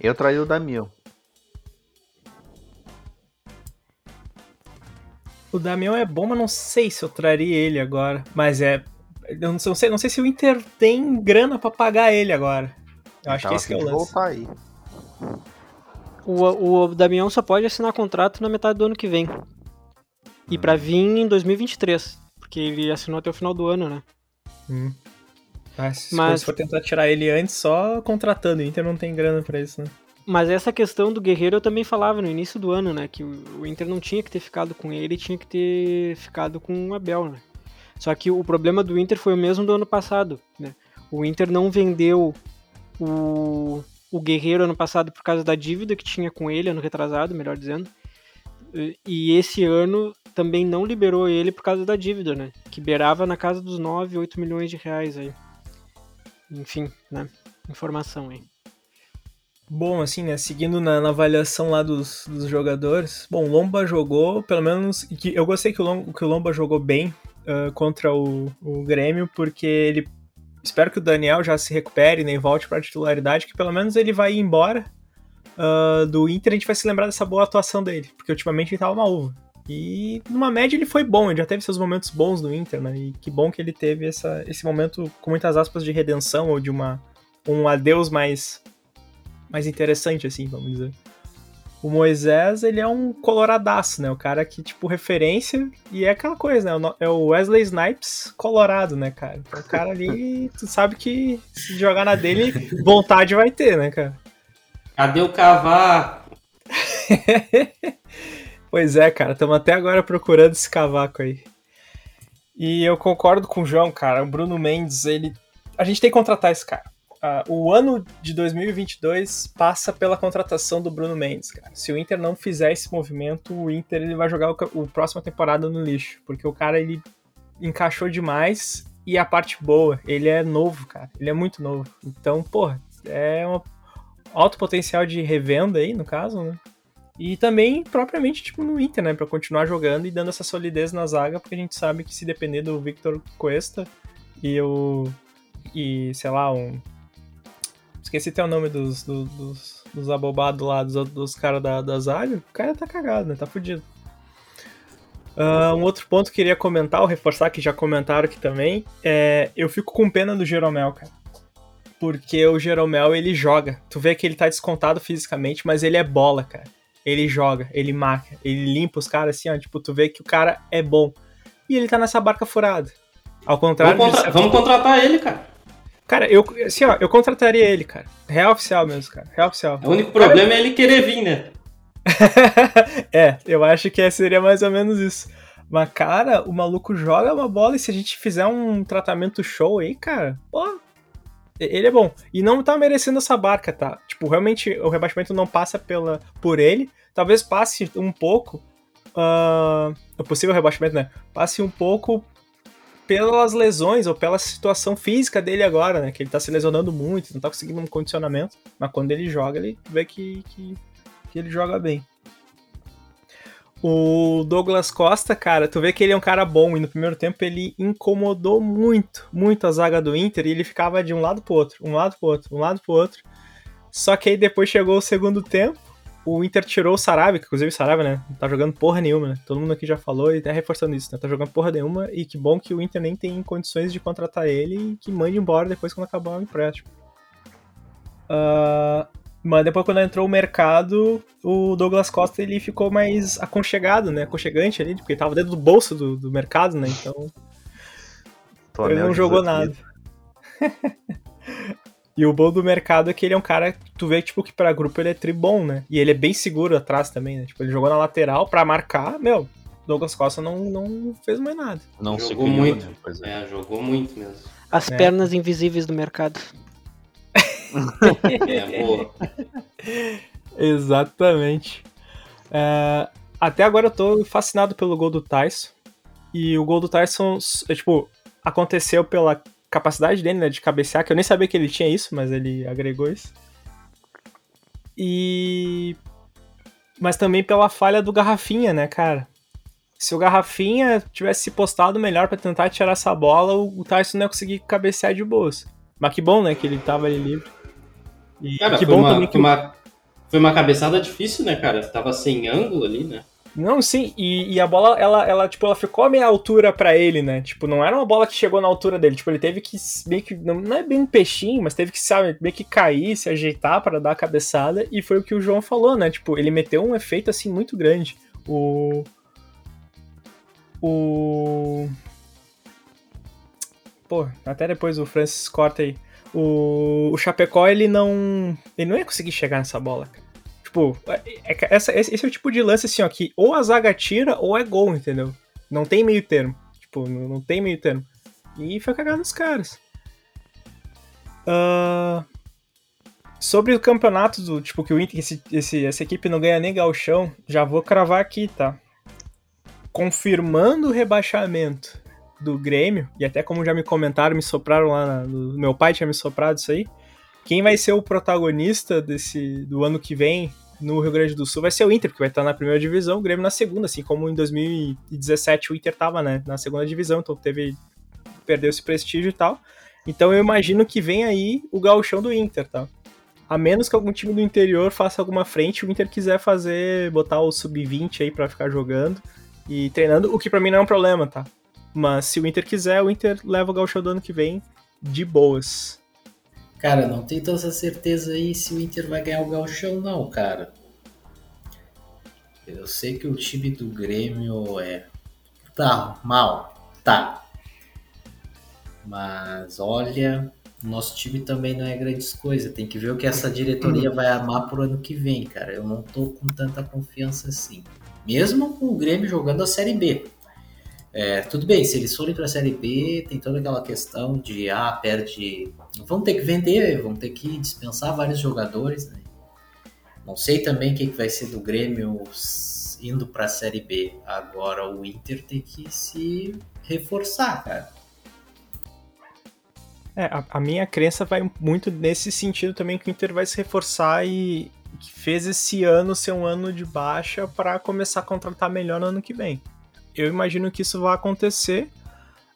Eu traria o Damião. O Damião é bom, mas não sei se eu traria ele agora. Mas é. Eu não sei, não sei se o Inter tem grana para pagar ele agora. Eu acho que esse é o lance. Voltar aí. O, o Damião só pode assinar contrato na metade do ano que vem. E para vir em 2023. Porque ele assinou até o final do ano, né? Hum. Ah, se Mas... for tentar tirar ele antes, só contratando. O Inter não tem grana pra isso, né? Mas essa questão do Guerreiro eu também falava no início do ano, né? Que o Inter não tinha que ter ficado com ele, tinha que ter ficado com o Abel, né? Só que o problema do Inter foi o mesmo do ano passado, né? O Inter não vendeu o, o Guerreiro ano passado por causa da dívida que tinha com ele, ano retrasado, melhor dizendo. E esse ano também não liberou ele por causa da dívida, né? Que beirava na casa dos 9, 8 milhões de reais aí. Enfim, né? Informação aí. Bom, assim, né, seguindo na, na avaliação lá dos, dos, jogadores, bom, Lomba jogou, pelo menos, que eu gostei que o Lomba, que o Lomba jogou bem uh, contra o, o Grêmio, porque ele, espero que o Daniel já se recupere, nem né, volte para titularidade, que pelo menos ele vai embora uh, do Inter, a gente vai se lembrar dessa boa atuação dele, porque ultimamente ele tava uma uva. E numa média ele foi bom, ele já teve seus momentos bons no Inter, né? E que bom que ele teve essa, esse momento com muitas aspas de redenção ou de uma um adeus mais mais interessante assim, vamos dizer. O Moisés, ele é um coloradaço, né? O cara que, tipo, referência e é aquela coisa, né? É o Wesley Snipes colorado, né, cara? Então, o cara ali, tu sabe que se jogar na dele, vontade vai ter, né, cara? Cadê o cavaco? pois é, cara, estamos até agora procurando esse cavaco aí. E eu concordo com o João, cara. O Bruno Mendes, ele. A gente tem que contratar esse cara. Uh, o ano de 2022 passa pela contratação do Bruno Mendes, cara. Se o Inter não fizer esse movimento, o Inter ele vai jogar o, o próxima temporada no lixo, porque o cara ele encaixou demais e a parte boa, ele é novo, cara. Ele é muito novo. Então, porra, é um alto potencial de revenda aí, no caso, né? E também, propriamente, tipo, no Inter, né? Pra continuar jogando e dando essa solidez na zaga, porque a gente sabe que se depender do Victor Cuesta e o. E, sei lá, um Esqueci até o nome dos, dos, dos, dos abobados lá, dos, dos caras da, da. O cara tá cagado, né? Tá fudido. Uh, um outro ponto que eu queria comentar, ou reforçar, que já comentaram aqui também, é eu fico com pena do Jeromel, cara. Porque o Jeromel, ele joga. Tu vê que ele tá descontado fisicamente, mas ele é bola, cara. Ele joga, ele marca, ele limpa os caras assim, ó. Tipo, tu vê que o cara é bom. E ele tá nessa barca furada. Ao contrário Vamos, contra... Vamos contratar ele, cara. Cara, eu, assim, ó, eu contrataria ele, cara. Real oficial mesmo, cara. Real oficial. O único problema cara... é ele querer vir, né? é, eu acho que seria mais ou menos isso. Mas, cara, o maluco joga uma bola e se a gente fizer um tratamento show aí, cara, pô, ele é bom. E não tá merecendo essa barca, tá? Tipo, realmente o rebaixamento não passa pela, por ele. Talvez passe um pouco. Uh, o possível rebaixamento, né? Passe um pouco pelas lesões ou pela situação física dele agora, né? Que ele tá se lesionando muito, não tá conseguindo um condicionamento. Mas quando ele joga, ele vê que, que, que ele joga bem. O Douglas Costa, cara, tu vê que ele é um cara bom e no primeiro tempo ele incomodou muito, muito a zaga do Inter e ele ficava de um lado pro outro, um lado pro outro, um lado pro outro. Só que aí depois chegou o segundo tempo o Inter tirou o Sarabia, que inclusive o Sarabia, né, não tá jogando porra nenhuma, né? Todo mundo aqui já falou e até reforçando isso, né? Tá jogando porra nenhuma e que bom que o Inter nem tem condições de contratar ele e que mande embora depois quando acabar o empréstimo. Uh, mas depois quando entrou o mercado, o Douglas Costa ele ficou mais aconchegado, né? Aconchegante ali, porque ele tava dentro do bolso do, do mercado, né? Então. ele não jogou nada. E o bom do mercado é que ele é um cara, tu vê, tipo, que pra grupo ele é tribom, né? E ele é bem seguro atrás também, né? Tipo, ele jogou na lateral pra marcar, meu, Douglas Costa não, não fez mais nada. Não jogou muito. Né? É. é. jogou muito mesmo. As é. pernas invisíveis do mercado. é, boa. Exatamente. É, até agora eu tô fascinado pelo gol do Tyson. E o gol do Tyson, é, tipo, aconteceu pela capacidade dele, né, de cabecear, que eu nem sabia que ele tinha isso, mas ele agregou isso. E. Mas também pela falha do Garrafinha, né, cara? Se o Garrafinha tivesse se postado melhor para tentar tirar essa bola, o Tyson não ia conseguir cabecear de boas. Mas que bom, né, que ele tava ali livre. E cara, que bom uma, também que. Uma, foi uma cabeçada difícil, né, cara? Tava sem ângulo ali, né? Não, sim, e, e, a bola, ela, ela, tipo, ela ficou a meia altura para ele, né? Tipo, não era uma bola que chegou na altura dele. Tipo, ele teve que meio que. Não é bem um peixinho, mas teve que, sabe, meio que cair, se ajeitar para dar a cabeçada. E foi o que o João falou, né? Tipo, ele meteu um efeito assim muito grande. O. O. Pô, até depois o Francis corta aí. O, o Chapecó, ele não. Ele não ia conseguir chegar nessa bola, cara. Tipo, é, é, essa, esse é o tipo de lance assim, ó, que ou a zaga tira ou é gol, entendeu? Não tem meio termo. Tipo, não, tem meio termo. E foi cagado nos caras. Uh, sobre o campeonato do tipo que o Inter, esse, esse, essa equipe não ganha nem galchão, já vou cravar aqui, tá? Confirmando o rebaixamento do Grêmio, e até como já me comentaram, me sopraram lá, na, meu pai tinha me soprado isso aí. Quem vai ser o protagonista desse do ano que vem no Rio Grande do Sul vai ser o Inter, que vai estar na primeira divisão, o Grêmio na segunda, assim como em 2017 o Inter estava né, na segunda divisão, então teve perdeu esse prestígio e tal. Então eu imagino que vem aí o gauchão do Inter, tá? A menos que algum time do interior faça alguma frente, o Inter quiser fazer, botar o sub-20 aí para ficar jogando e treinando, o que para mim não é um problema, tá? Mas se o Inter quiser, o Inter leva o Gauchão do ano que vem de boas. Cara, não tenho tanta certeza aí se o Inter vai ganhar o Gauchão, não, cara. Eu sei que o time do Grêmio é. Tá mal, tá. Mas olha, nosso time também não é grandes coisas. Tem que ver o que essa diretoria vai armar pro ano que vem, cara. Eu não tô com tanta confiança assim. Mesmo com o Grêmio jogando a Série B. É, tudo bem, se eles forem para a Série B, tem toda aquela questão de, ah, perde. Vão ter que vender, vão ter que dispensar vários jogadores, né? Não sei também o que, vai ser do Grêmio indo para a Série B. Agora o Inter tem que se reforçar, cara. É, a, a, minha crença vai muito nesse sentido também que o Inter vai se reforçar e que fez esse ano ser um ano de baixa para começar a contratar melhor no ano que vem. Eu imagino que isso vai acontecer.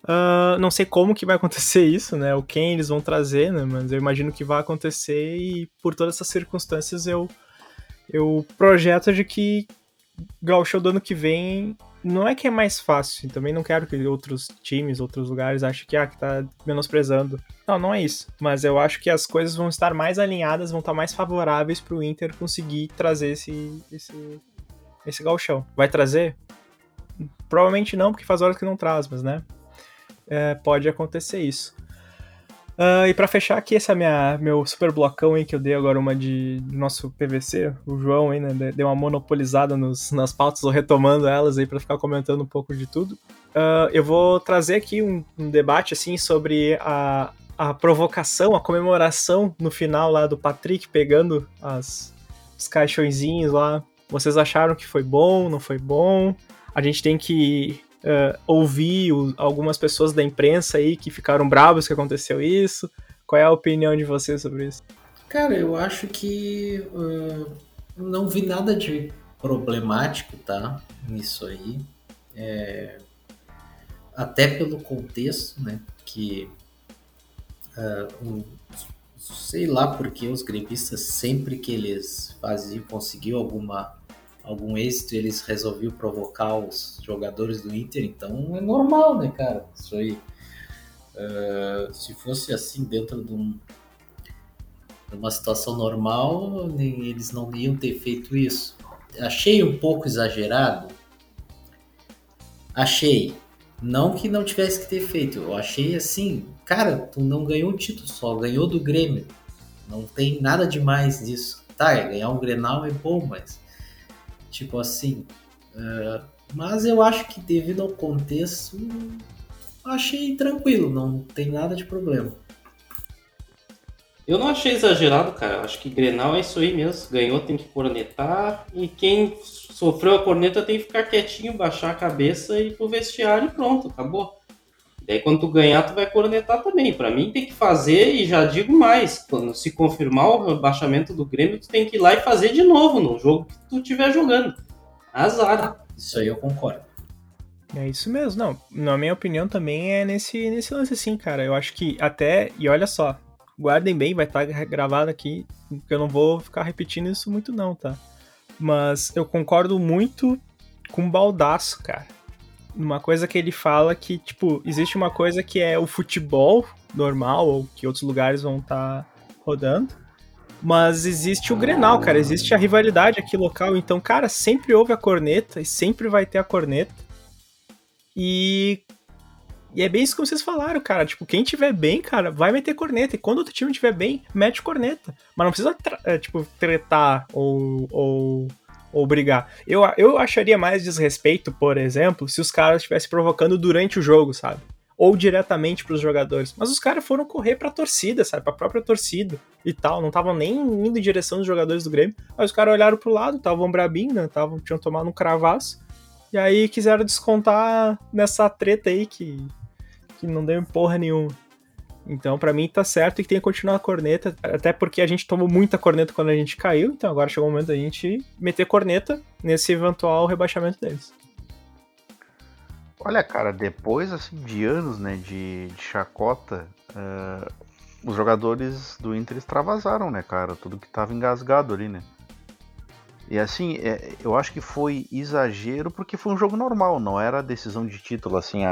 Uh, não sei como que vai acontecer isso, né? O quem eles vão trazer, né? Mas eu imagino que vai acontecer e por todas essas circunstâncias eu eu projeto de que Gauchão do ano que vem não é que é mais fácil, também não quero que outros times, outros lugares achem que, ah, que tá menosprezando. Não, não é isso. Mas eu acho que as coisas vão estar mais alinhadas, vão estar mais favoráveis pro Inter conseguir trazer esse, esse, esse galchão. Vai trazer? Provavelmente não, porque faz horas que não traz, mas né? É, pode acontecer isso. Uh, e para fechar aqui esse é minha, meu super blocão aí que eu dei agora uma de nosso PVC, o João aí, né, deu uma monopolizada nos, nas pautas, ou retomando elas aí para ficar comentando um pouco de tudo. Uh, eu vou trazer aqui um, um, debate assim sobre a, a provocação, a comemoração no final lá do Patrick pegando as, os caixõezinhos lá. Vocês acharam que foi bom, não foi bom? A gente tem que uh, ouvir o, algumas pessoas da imprensa aí que ficaram bravos que aconteceu isso. Qual é a opinião de vocês sobre isso? Cara, eu acho que uh, não vi nada de problemático, tá? Nisso aí. É, até pelo contexto, né? Que uh, um, sei lá porque os gremistas sempre que eles faziam, conseguiam alguma algum êxito eles resolviam provocar os jogadores do Inter, então é normal, né, cara? Isso aí. Uh, se fosse assim dentro de, um, de, uma situação normal, nem, eles não iam ter feito isso. Achei um pouco exagerado. Achei. Não que não tivesse que ter feito. Eu achei assim, cara, tu não ganhou um título só, ganhou do Grêmio. Não tem nada demais disso. Tá, é, ganhar um Grenal é bom, mas Tipo assim. Uh, mas eu acho que devido ao contexto, achei tranquilo, não tem nada de problema. Eu não achei exagerado, cara. Acho que Grenal é isso aí mesmo. Ganhou, tem que cornetar. E quem sofreu a corneta tem que ficar quietinho, baixar a cabeça e ir pro vestiário e pronto, acabou. Daí quando tu ganhar, tu vai cornetar também. Para mim tem que fazer, e já digo mais, quando se confirmar o rebaixamento do Grêmio, tu tem que ir lá e fazer de novo no jogo que tu estiver jogando. Azar. Isso aí eu concordo. É isso mesmo, não. Na minha opinião também é nesse, nesse lance assim, cara. Eu acho que até, e olha só, guardem bem, vai estar tá gravado aqui, porque eu não vou ficar repetindo isso muito não, tá? Mas eu concordo muito com o Baldaço, cara uma coisa que ele fala que, tipo, existe uma coisa que é o futebol normal, ou que outros lugares vão estar tá rodando. Mas existe o Grenal, cara. Existe a rivalidade aqui local. Então, cara, sempre houve a corneta e sempre vai ter a corneta. E. E é bem isso que vocês falaram, cara. Tipo, quem tiver bem, cara, vai meter corneta. E quando outro time tiver bem, mete corneta. Mas não precisa, é, tipo, tretar ou, ou ou brigar. Eu, eu acharia mais desrespeito, por exemplo, se os caras estivessem provocando durante o jogo, sabe? Ou diretamente para os jogadores. Mas os caras foram correr para a torcida, sabe? Para a própria torcida e tal. Não estavam nem indo em direção dos jogadores do Grêmio. Mas os caras olharam pro lado, estavam brabinhos, né? Tavam, tinham tomado um cravaço. E aí quiseram descontar nessa treta aí que, que não deu porra nenhuma. Então, para mim, tá certo e tem que continuar a corneta, até porque a gente tomou muita corneta quando a gente caiu, então agora chegou o momento da gente meter corneta nesse eventual rebaixamento deles. Olha, cara, depois assim, de anos né, de, de chacota, uh, os jogadores do Inter extravasaram, né, cara? Tudo que tava engasgado ali, né? E assim, é, eu acho que foi exagero porque foi um jogo normal, não era decisão de título assim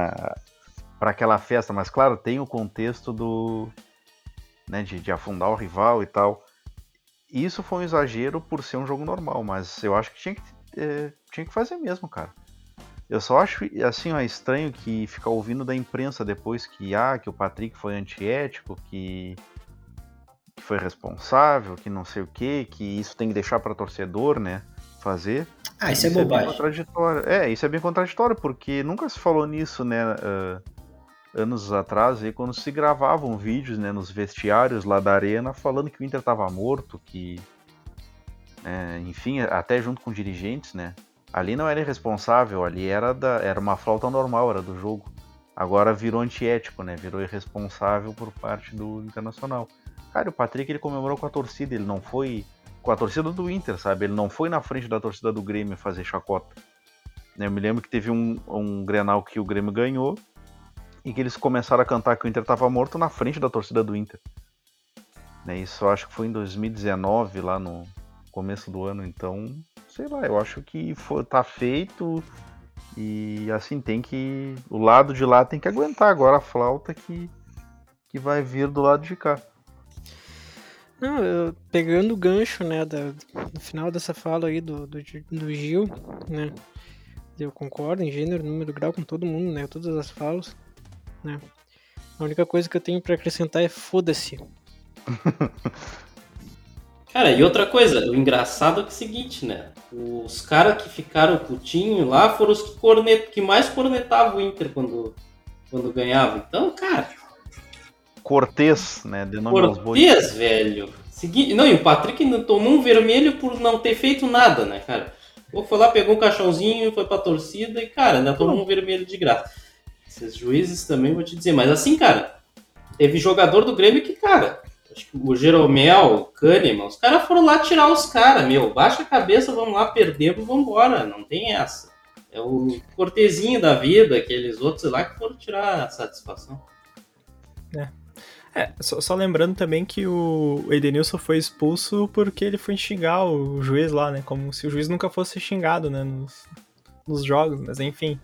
para aquela festa, mas claro, tem o contexto do né, de, de afundar o rival e tal. Isso foi um exagero por ser um jogo normal, mas eu acho que tinha que, é, tinha que fazer mesmo, cara. Eu só acho assim, ó, estranho que ficar ouvindo da imprensa depois que ah, que o Patrick foi antiético, que, que foi responsável, que não sei o que, que isso tem que deixar para torcedor, né, fazer. Ah, isso, é isso é bobagem. É, contraditório. é, isso é bem contraditório porque nunca se falou nisso, né, uh, anos atrás, aí, quando se gravavam vídeos, né, nos vestiários lá da arena, falando que o Inter estava morto, que, é, enfim, até junto com dirigentes, né, Ali não era irresponsável, ali era, da, era uma falta normal, era do jogo. Agora virou antiético, né? Virou irresponsável por parte do Internacional. Cara, o Patrick ele comemorou com a torcida, ele não foi com a torcida do Inter, sabe? Ele não foi na frente da torcida do Grêmio fazer chacota. Eu me lembro que teve um, um Grenal que o Grêmio ganhou e que eles começaram a cantar que o Inter estava morto na frente da torcida do Inter. Né? Isso acho que foi em 2019, lá no começo do ano, então sei lá, eu acho que for, tá feito e assim tem que. O lado de lá tem que aguentar agora a flauta que, que vai vir do lado de cá. Não, eu, pegando o gancho, né, da, no final dessa fala aí do, do, do Gil, né, eu concordo em gênero, número, grau com todo mundo, né, todas as falas, né. A única coisa que eu tenho para acrescentar é foda-se. Cara, e outra coisa, o engraçado é, que é o seguinte, né? Os caras que ficaram putinho lá foram os que, cornet... que mais cornetavam o Inter quando, quando ganhava. Então, cara. Cortês, né? De nome Cortês, velho. Segui... Não, e o Patrick não tomou um vermelho por não ter feito nada, né, cara? Ou foi lá, pegou um caixãozinho, foi pra torcida e, cara, ainda tomou um vermelho de graça. Esses juízes também vou te dizer. Mas assim, cara, teve jogador do Grêmio que, cara, acho que o Jeromel, o Kahneman, os caras foram lá tirar os caras, meu. Baixa a cabeça, vamos lá, perdemos, vamos embora. Não tem essa. É o cortezinho da vida, aqueles outros lá que foram tirar a satisfação. É. É, só, só, lembrando também que o Edenilson foi expulso porque ele foi xingar o juiz lá, né? Como se o juiz nunca fosse xingado, né? Nos, nos jogos, mas enfim.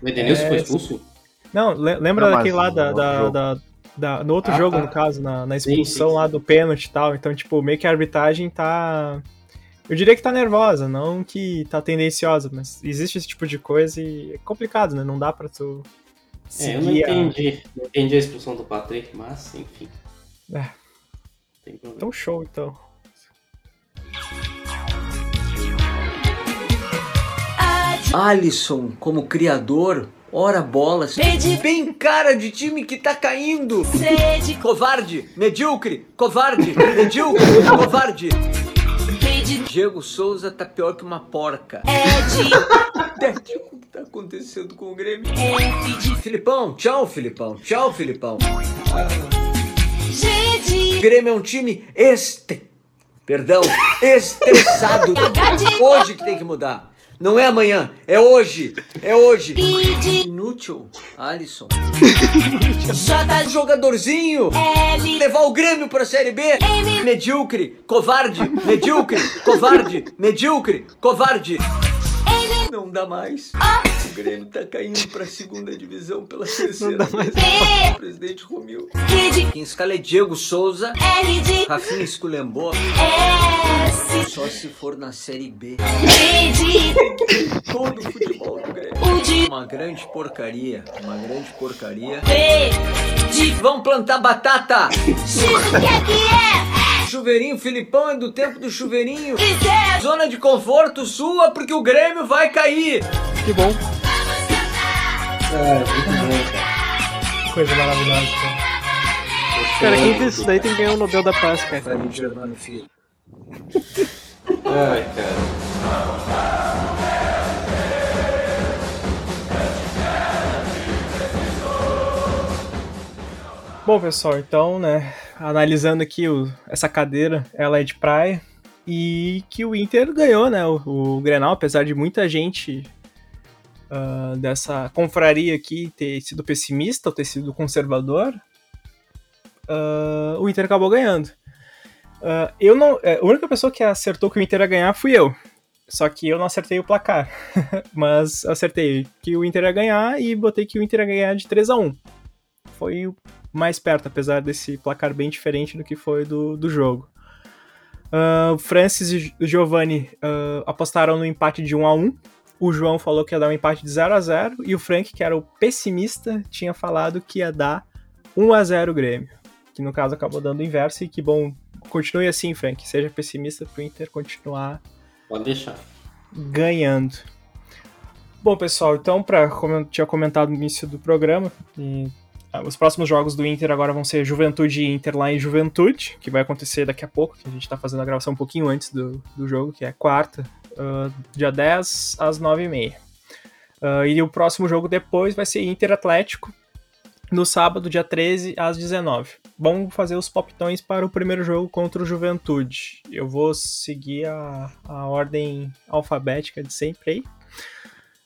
O Edenilson é, foi expulso? Não, lembra Não, daquele lá da, da, da, da, no outro ah, jogo, tá. no caso, na, na expulsão sim, sim, lá do pênalti e tal. Então, tipo, meio que a arbitragem tá. Eu diria que tá nervosa, não que tá tendenciosa, mas existe esse tipo de coisa e é complicado, né? Não dá pra tu. É, eu não entendi. A... Não entendi a expulsão do Patrick, mas enfim. É. Então show, então. Alisson, como criador, Ora bolas. Sede. Bem cara de time que tá caindo. Sede. Covarde. Medíocre. Covarde. Medíocre. covarde. Diego Souza tá pior que uma porca. Ed. Ed, o que tá acontecendo com o Grêmio? Ed. Filipão, tchau, Filipão. Tchau, Filipão. O Grêmio é um time este. Perdão, estressado. Hoje que tem que mudar. Não é amanhã, é hoje. É hoje. Inútil, Alisson. Jogadorzinho. Levar o Grêmio pra Série B. Medíocre, covarde, medíocre, covarde, medíocre, covarde. Não dá mais. O Grêmio tá caindo pra segunda divisão pela terceira. Não dá mais. O presidente Romil. Quem escala é Diego Souza. Rafinha esculhambou. Só se for na Série B. Todo o futebol do Grêmio. Uma grande porcaria. Uma grande porcaria. Vamos plantar batata. X, o que é que é? chuveirinho, Filipão é do tempo do chuveirinho. Zona de conforto sua porque o Grêmio vai cair. Que bom. É, muito bom, cara. Coisa maravilhosa, cara. Cara, quem fez isso daí tem que ganhar o Nobel da Paz, cara. Pra mim, Germano Filho. Ai, cara. Bom, pessoal, então, né, analisando aqui o, essa cadeira, ela é de praia e que o Inter ganhou, né, o, o Grenal, apesar de muita gente uh, dessa confraria aqui ter sido pessimista ou ter sido conservador, uh, o Inter acabou ganhando. Uh, eu não, é, a única pessoa que acertou que o Inter ia ganhar fui eu. Só que eu não acertei o placar. Mas acertei que o Inter ia ganhar e botei que o Inter ia ganhar de 3 a 1 Foi mais perto, apesar desse placar bem diferente do que foi do, do jogo. Uh, Francis e Giovanni uh, apostaram no empate de 1 a 1 O João falou que ia dar um empate de 0 a 0 E o Frank, que era o pessimista, tinha falado que ia dar 1 a 0 o Grêmio. Que no caso acabou dando o inverso. E que bom, continue assim, Frank. Seja pessimista pro Inter continuar Pode deixar. Ganhando. Bom, pessoal, então, para como eu tinha comentado no início do programa, e, ah, os próximos jogos do Inter agora vão ser Juventude e Inter lá em Juventude, que vai acontecer daqui a pouco, que a gente está fazendo a gravação um pouquinho antes do, do jogo, que é quarta, uh, dia 10 às 9h30. Uh, e o próximo jogo depois vai ser Inter Atlético, no sábado, dia 13, às 19 Vamos fazer os poptões para o primeiro jogo contra o Juventude. Eu vou seguir a, a ordem alfabética de sempre aí.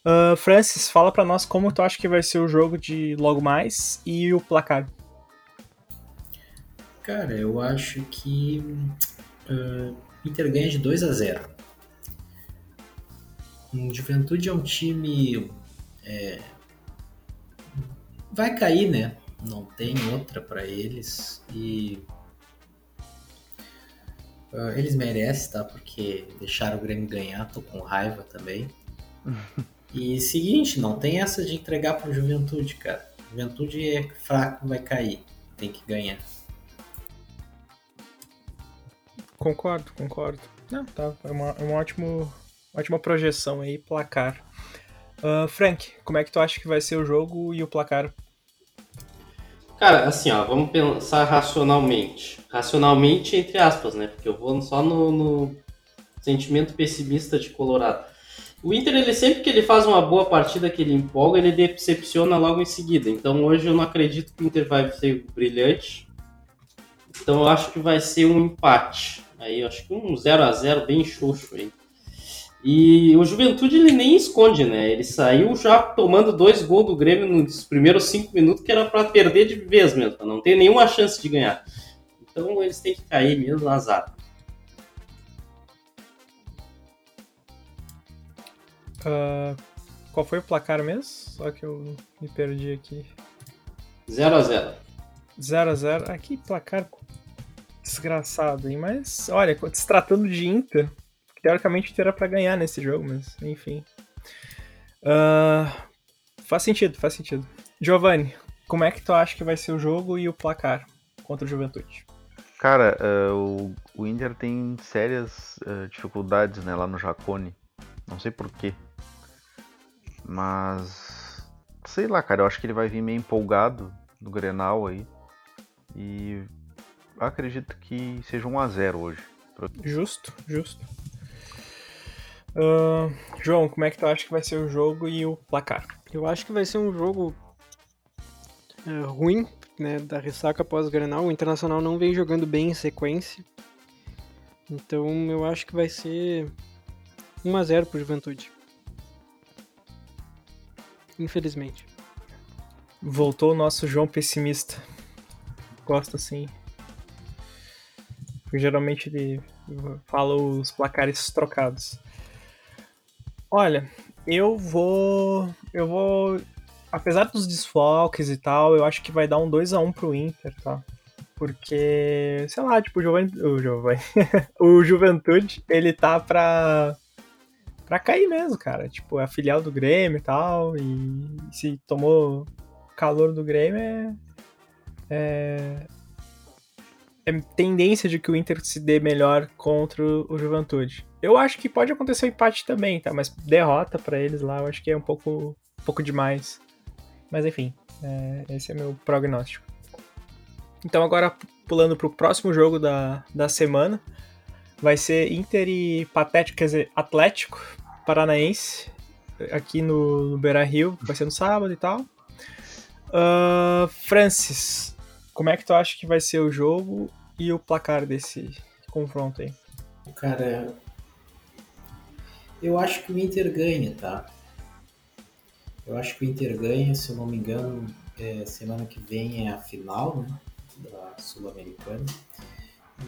Uh, Francis, fala para nós como tu acha que vai ser o jogo de logo mais e o placar. Cara, eu acho que uh, Inter ganha de 2 a 0. O Juventude é um time é, vai cair, né? Não tem outra para eles e uh, eles merecem, tá? Porque deixaram o Grêmio ganhar, tô com raiva também. e seguinte, não tem essa de entregar pro Juventude, cara. Juventude é fraco, vai cair, tem que ganhar. Concordo, concordo. Não, tá, é uma, é uma ótimo, ótima projeção aí, placar. Uh, Frank, como é que tu acha que vai ser o jogo e o placar Cara, assim, ó, vamos pensar racionalmente. Racionalmente, entre aspas, né? Porque eu vou só no, no sentimento pessimista de Colorado. O Inter, ele sempre que ele faz uma boa partida, que ele empolga, ele decepciona logo em seguida. Então hoje eu não acredito que o Inter vai ser brilhante. Então eu acho que vai ser um empate. Aí eu acho que um 0 a 0 bem xoxo aí. E o Juventude ele nem esconde, né? Ele saiu já tomando dois gols do Grêmio nos primeiros cinco minutos, que era para perder de vez mesmo, para não ter nenhuma chance de ganhar. Então eles têm que cair mesmo azar. Uh, qual foi o placar mesmo? Só que eu me perdi aqui. 0x0. 0x0. Ah, que placar desgraçado, hein? Mas, olha, se tratando de Inter, teoricamente era para ganhar nesse jogo, mas enfim. Uh, faz sentido, faz sentido. Giovanni, como é que tu acha que vai ser o jogo e o placar contra o Juventude? Cara, uh, o, o Inter tem sérias uh, dificuldades né, lá no Jacone. Não sei porquê. Mas. Sei lá, cara, eu acho que ele vai vir meio empolgado no Grenal aí. E acredito que seja 1x0 hoje. Justo, justo. Uh, João, como é que tu acha que vai ser o jogo e o placar? Eu acho que vai ser um jogo é, ruim, né, da ressaca após o Grenal. O Internacional não vem jogando bem em sequência. Então eu acho que vai ser 1 a 0 pro Juventude. Infelizmente. Voltou o nosso João pessimista. Gosto assim. Porque geralmente ele fala os placares trocados. Olha, eu vou. Eu vou. Apesar dos desfalques e tal, eu acho que vai dar um 2x1 pro Inter, tá? Porque, sei lá, tipo, o Giovanni. O o Juventude, ele tá pra. pra cair mesmo, cara. Tipo, é a filial do Grêmio e tal. E se tomou calor do Grêmio é. É, é tendência de que o Inter se dê melhor contra o Juventude. Eu acho que pode acontecer um empate também, tá? Mas derrota para eles lá, eu acho que é um pouco, um pouco demais. Mas enfim, é, esse é meu prognóstico. Então agora pulando pro próximo jogo da, da semana, vai ser Inter e Patético, quer dizer, Atlético Paranaense, aqui no, no Beira Rio, vai ser no sábado e tal. Uh, Francis, como é que tu acha que vai ser o jogo e o placar desse confronto aí? Cara, eu acho que o Inter ganha, tá? Eu acho que o Inter ganha, se eu não me engano, é, semana que vem é a final, né? Da Sul-Americana.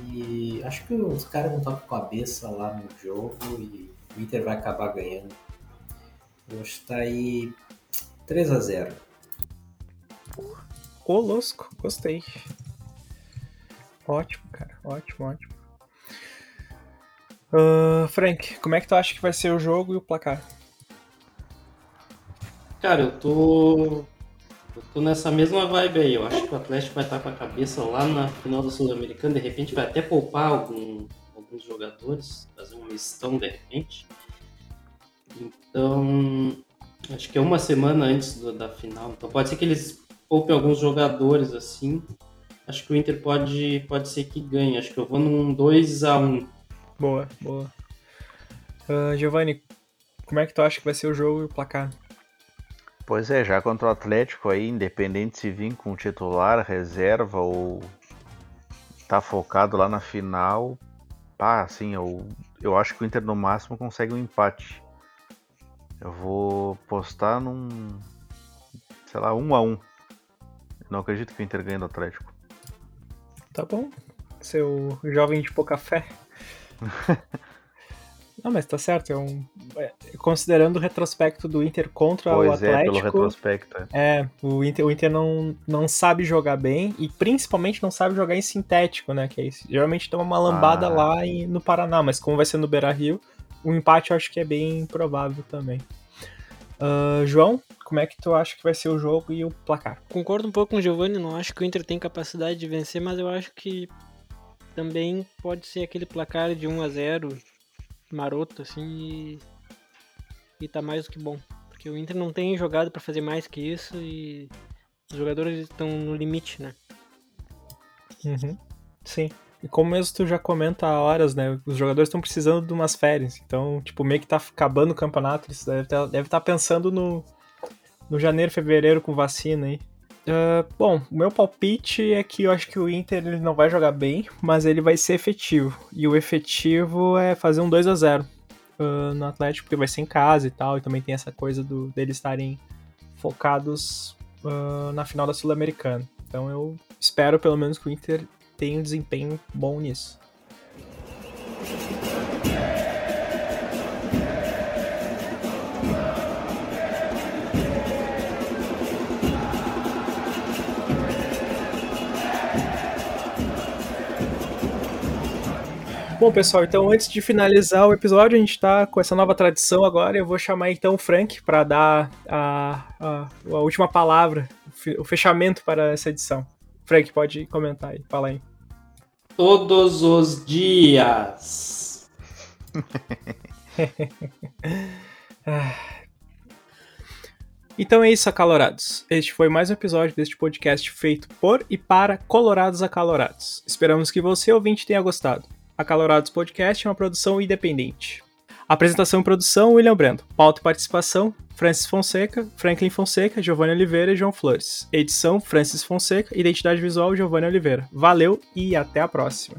E acho que os caras vão estar com a cabeça lá no jogo e o Inter vai acabar ganhando. Eu acho que tá aí 3 a 0 Ô, gostei. Ótimo, cara. Ótimo, ótimo. Uh, Frank, como é que tu acha que vai ser o jogo e o placar? Cara, eu tô. Eu tô nessa mesma vibe aí. Eu acho que o Atlético vai estar com a cabeça lá na final da Sul-Americana. De repente vai até poupar algum, alguns jogadores, fazer um mistão de repente. Então, acho que é uma semana antes do, da final. Então pode ser que eles poupem alguns jogadores assim. Acho que o Inter pode, pode ser que ganhe. Acho que eu vou num 2x1. Boa, boa. Uh, Giovanni, como é que tu acha que vai ser o jogo e o placar? Pois é, já contra o Atlético aí, independente se vir com titular, reserva ou tá focado lá na final, pá, assim, eu, eu acho que o Inter no máximo consegue um empate. Eu vou postar num, sei lá, um a um. Não acredito que o Inter ganhe do Atlético. Tá bom. Seu jovem de pouca fé. Não, mas tá certo. É um, é, considerando o retrospecto do Inter contra pois o Atlético. É, pelo retrospecto. É, é o Inter, o Inter não, não sabe jogar bem e principalmente não sabe jogar em sintético, né? Que é isso. Geralmente toma uma lambada ah. lá em, no Paraná, mas como vai ser no Beira Rio, o empate eu acho que é bem provável também. Uh, João, como é que tu acha que vai ser o jogo e o placar? Concordo um pouco com o Giovanni, não acho que o Inter tem capacidade de vencer, mas eu acho que também pode ser aquele placar de 1 a 0 maroto, assim, e, e tá mais do que bom. Porque o Inter não tem jogado para fazer mais que isso e os jogadores estão no limite, né? Uhum. Sim. E como mesmo tu já comenta há horas, né? Os jogadores estão precisando de umas férias. Então, tipo, meio que tá acabando o campeonato. Eles devem estar deve tá pensando no, no janeiro, fevereiro com vacina aí. Uh, bom, o meu palpite é que eu acho que o Inter ele não vai jogar bem, mas ele vai ser efetivo. E o efetivo é fazer um 2 a 0 uh, no Atlético, porque vai ser em casa e tal, e também tem essa coisa do, deles estarem focados uh, na final da Sul-Americana. Então eu espero pelo menos que o Inter tenha um desempenho bom nisso. Bom, pessoal, então antes de finalizar o episódio, a gente está com essa nova tradição agora. Eu vou chamar então o Frank para dar a, a, a, última palavra, o fechamento para essa edição. Frank, pode comentar aí, fala aí. Todos os dias. Então é isso, acalorados. Este foi mais um episódio deste podcast feito por e para colorados acalorados. Esperamos que você, ouvinte, tenha gostado. Acalorados Podcast é uma produção independente. Apresentação e produção, William Brando. Pauta e participação, Francis Fonseca, Franklin Fonseca, Giovanni Oliveira e João Flores. Edição, Francis Fonseca. Identidade visual, Giovanni Oliveira. Valeu e até a próxima.